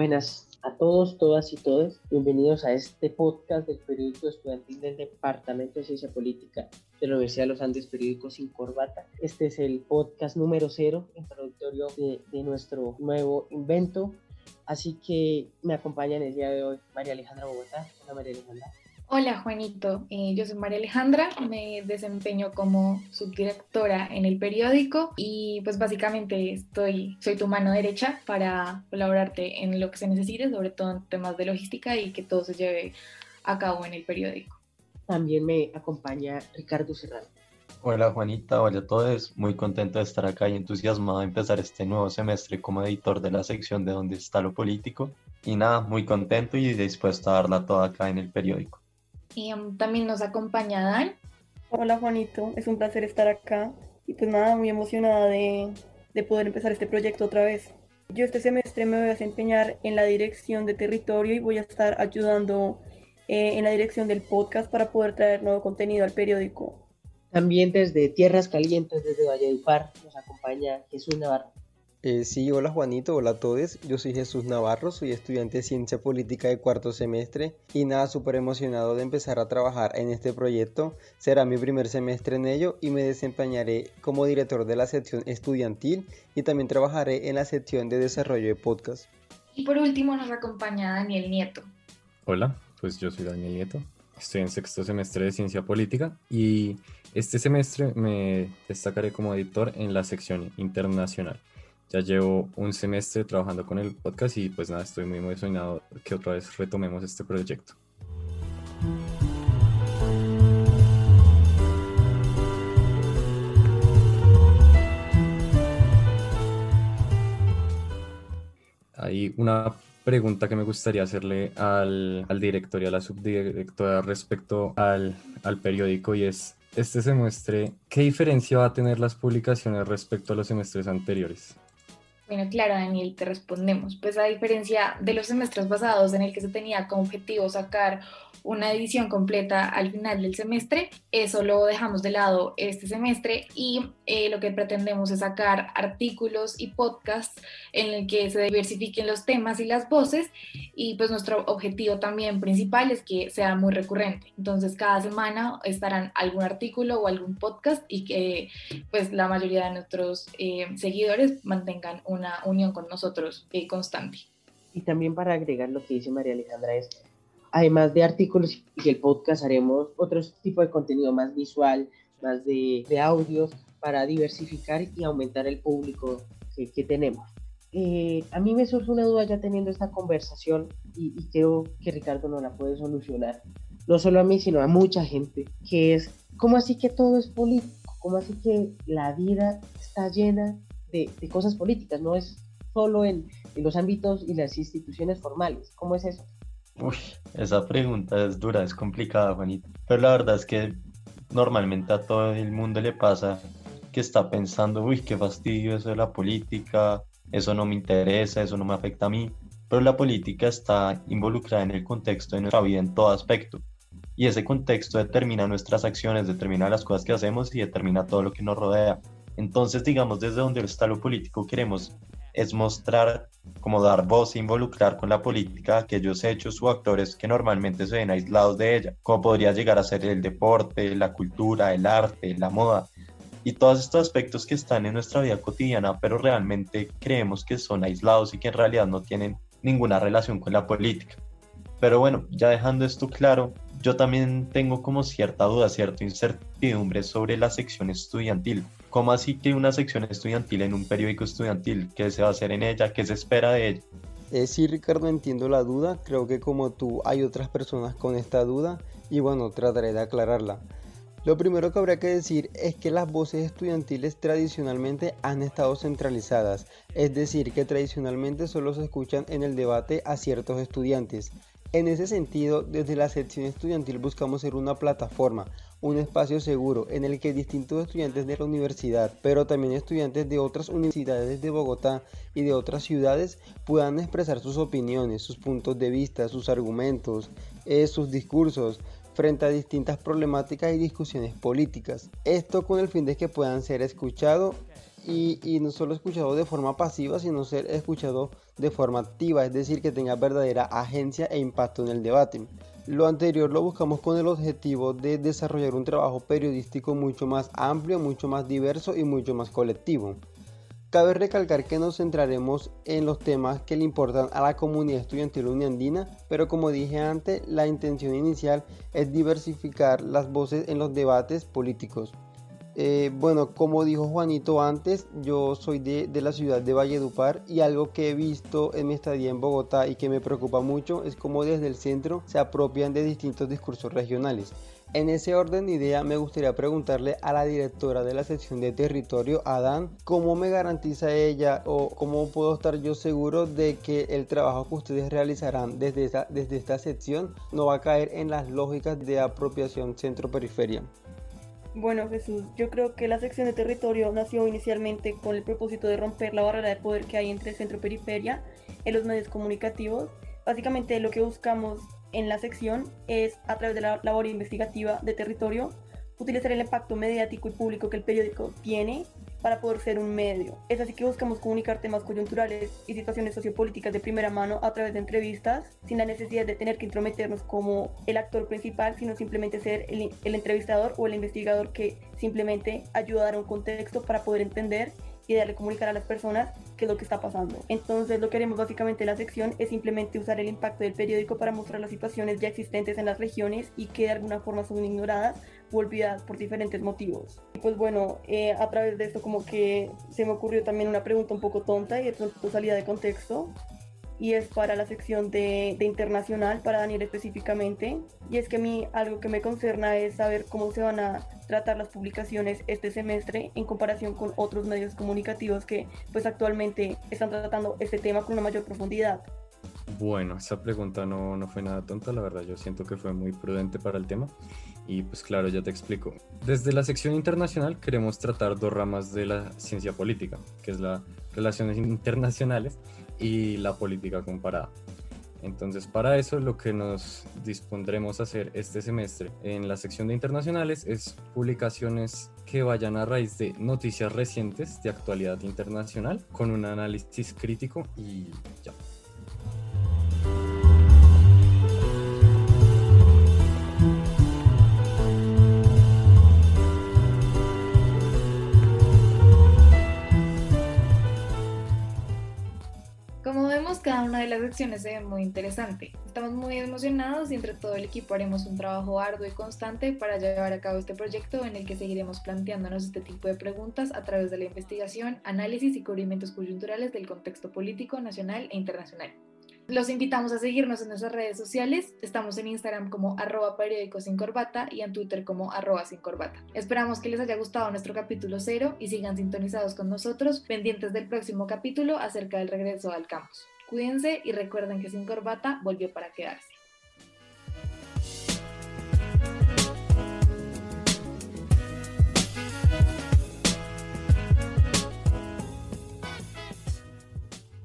Buenas a todos, todas y todos. Bienvenidos a este podcast del periódico estudiantil del Departamento de Ciencia Política de la Universidad de los Andes, periódico sin corbata. Este es el podcast número cero, introductorio de, de nuestro nuevo invento. Así que me acompaña en el día de hoy María Alejandra Bogotá. Hola María Alejandra. Hola Juanito, eh, yo soy María Alejandra, me desempeño como subdirectora en el periódico y pues básicamente estoy, soy tu mano derecha para colaborarte en lo que se necesite, sobre todo en temas de logística y que todo se lleve a cabo en el periódico. También me acompaña Ricardo Serrano. Hola Juanita, hola a todos, muy contento de estar acá y entusiasmado de empezar este nuevo semestre como editor de la sección de donde está lo político y nada, muy contento y dispuesto a darla toda acá en el periódico. Y um, también nos acompaña Dan. Hola Juanito, es un placer estar acá y pues nada, muy emocionada de, de poder empezar este proyecto otra vez. Yo este semestre me voy a desempeñar en la dirección de territorio y voy a estar ayudando eh, en la dirección del podcast para poder traer nuevo contenido al periódico. También desde Tierras Calientes, desde Valledupar, nos acompaña Jesús Navarro. Eh, sí, hola Juanito, hola a todos. Yo soy Jesús Navarro, soy estudiante de Ciencia Política de cuarto semestre y nada, súper emocionado de empezar a trabajar en este proyecto. Será mi primer semestre en ello y me desempeñaré como director de la sección estudiantil y también trabajaré en la sección de desarrollo de podcast. Y por último nos acompaña Daniel Nieto. Hola, pues yo soy Daniel Nieto. Estoy en sexto semestre de Ciencia Política y este semestre me destacaré como editor en la sección internacional ya llevo un semestre trabajando con el podcast y pues nada, estoy muy emocionado que otra vez retomemos este proyecto. Hay una pregunta que me gustaría hacerle al, al director y a la subdirectora respecto al, al periódico y es, este semestre, ¿qué diferencia va a tener las publicaciones respecto a los semestres anteriores? Bueno, claro, Daniel, te respondemos. Pues a diferencia de los semestres pasados en el que se tenía como objetivo sacar una edición completa al final del semestre. Eso lo dejamos de lado este semestre y eh, lo que pretendemos es sacar artículos y podcasts en el que se diversifiquen los temas y las voces y pues nuestro objetivo también principal es que sea muy recurrente. Entonces cada semana estarán algún artículo o algún podcast y que pues la mayoría de nuestros eh, seguidores mantengan una unión con nosotros eh, constante. Y también para agregar lo que dice María Alejandra es además de artículos y el podcast, haremos otro tipo de contenido más visual, más de, de audios, para diversificar y aumentar el público que, que tenemos. Eh, a mí me surge una duda ya teniendo esta conversación y, y, creo que Ricardo no la puede solucionar, no solo a mí, sino a mucha gente, que es, ¿cómo así que todo es político? ¿Cómo así que la vida está llena de, cosas políticas? No es solo en, los ámbitos y las instituciones formales. ¿Cómo es eso? Uy, esa pregunta es dura, es complicada, Juanito. Pero la verdad es que normalmente a todo el mundo le pasa que está pensando, uy, qué fastidio eso de la política, eso no me interesa, eso no me afecta a mí. Pero la política está involucrada en el contexto de nuestra vida en todo aspecto. Y ese contexto determina nuestras acciones, determina las cosas que hacemos y determina todo lo que nos rodea. Entonces, digamos, desde donde está lo político, queremos es mostrar, como dar voz e involucrar con la política aquellos hechos o actores que normalmente se ven aislados de ella, como podría llegar a ser el deporte, la cultura, el arte, la moda y todos estos aspectos que están en nuestra vida cotidiana, pero realmente creemos que son aislados y que en realidad no tienen ninguna relación con la política. Pero bueno, ya dejando esto claro, yo también tengo como cierta duda, cierta incertidumbre sobre la sección estudiantil. ¿Cómo así que una sección estudiantil en un periódico estudiantil? ¿Qué se va a hacer en ella? ¿Qué se espera de ella? Eh, sí, Ricardo, entiendo la duda. Creo que como tú hay otras personas con esta duda y bueno, trataré de aclararla. Lo primero que habría que decir es que las voces estudiantiles tradicionalmente han estado centralizadas, es decir, que tradicionalmente solo se escuchan en el debate a ciertos estudiantes. En ese sentido, desde la sección estudiantil buscamos ser una plataforma, un espacio seguro en el que distintos estudiantes de la universidad, pero también estudiantes de otras universidades de Bogotá y de otras ciudades puedan expresar sus opiniones, sus puntos de vista, sus argumentos, eh, sus discursos frente a distintas problemáticas y discusiones políticas. Esto con el fin de que puedan ser escuchados y, no solo escuchado de forma pasiva, sino ser escuchado de forma activa, es decir, que tenga verdadera agencia e impacto en el debate. Lo anterior lo buscamos con el objetivo de desarrollar un trabajo periodístico mucho más amplio, mucho más diverso y mucho más colectivo. Cabe recalcar que nos centraremos en los temas que le importan a la comunidad estudiantil uniandina, pero como dije antes, la intención inicial es diversificar las voces en los debates políticos. Eh, bueno, como dijo Juanito antes, yo soy de, la ciudad de Valledupar y algo que he visto en mi estadía en Bogotá y que me preocupa mucho es cómo desde el centro se apropian de distintos discursos regionales. En ese orden de idea me gustaría preguntarle a la directora de la sección de territorio, Adán, cómo me garantiza ella o cómo puedo estar yo seguro de que el trabajo que ustedes realizarán desde desde esta sección no va a caer en las lógicas de apropiación centro-periferia. Bueno, Jesús, yo creo que la sección de territorio nació inicialmente con el propósito de romper la barrera de poder que hay entre centro y periferia en los medios comunicativos. Básicamente lo que buscamos en la sección es, a través de la labor investigativa de territorio, utilizar el impacto mediático y público que el periódico tiene para poder ser un medio. Es así que buscamos comunicar temas coyunturales y situaciones sociopolíticas de primera mano a través de entrevistas, sin la necesidad de tener que intrometernos como el actor principal, sino simplemente ser el, entrevistador o el investigador que simplemente ayuda a dar un contexto para poder entender y darle comunicar a las personas qué es lo que está pasando. Entonces lo que haremos básicamente en la sección es simplemente usar el impacto del periódico para mostrar las situaciones ya existentes en las regiones y que de alguna forma son ignoradas o olvidadas por diferentes motivos. Pues bueno, eh, a través de esto como que se me ocurrió también una pregunta un poco tonta y de pronto salida de contexto y es para la sección de, de, internacional, para Daniel específicamente. Y es que a mí algo que me concerna es saber cómo se van a tratar las publicaciones este semestre en comparación con otros medios comunicativos que pues actualmente están tratando este tema con una mayor profundidad. Bueno, esa pregunta no, no fue nada tonta, la verdad yo siento que fue muy prudente para el tema y pues claro, ya te explico. Desde la sección internacional queremos tratar dos ramas de la ciencia política, que es las relaciones internacionales y la política comparada. Entonces, para eso lo que nos dispondremos a hacer este semestre en la sección de internacionales es publicaciones que vayan a raíz de noticias recientes de actualidad internacional con un análisis crítico y ya. Cada una de las secciones se ve muy interesante. Estamos muy emocionados y entre todo el equipo haremos un trabajo arduo y constante para llevar a cabo este proyecto en el que seguiremos planteándonos este tipo de preguntas a través de la investigación, análisis y cubrimientos coyunturales del contexto político nacional e internacional. Los invitamos a seguirnos en nuestras redes sociales. Estamos en Instagram como arroba periódico sin corbata y en Twitter como arroba sin corbata. Esperamos que les haya gustado nuestro capítulo cero y sigan sintonizados con nosotros, pendientes del próximo capítulo acerca del regreso al campus. Cuídense y recuerden que sin corbata volvió para quedarse.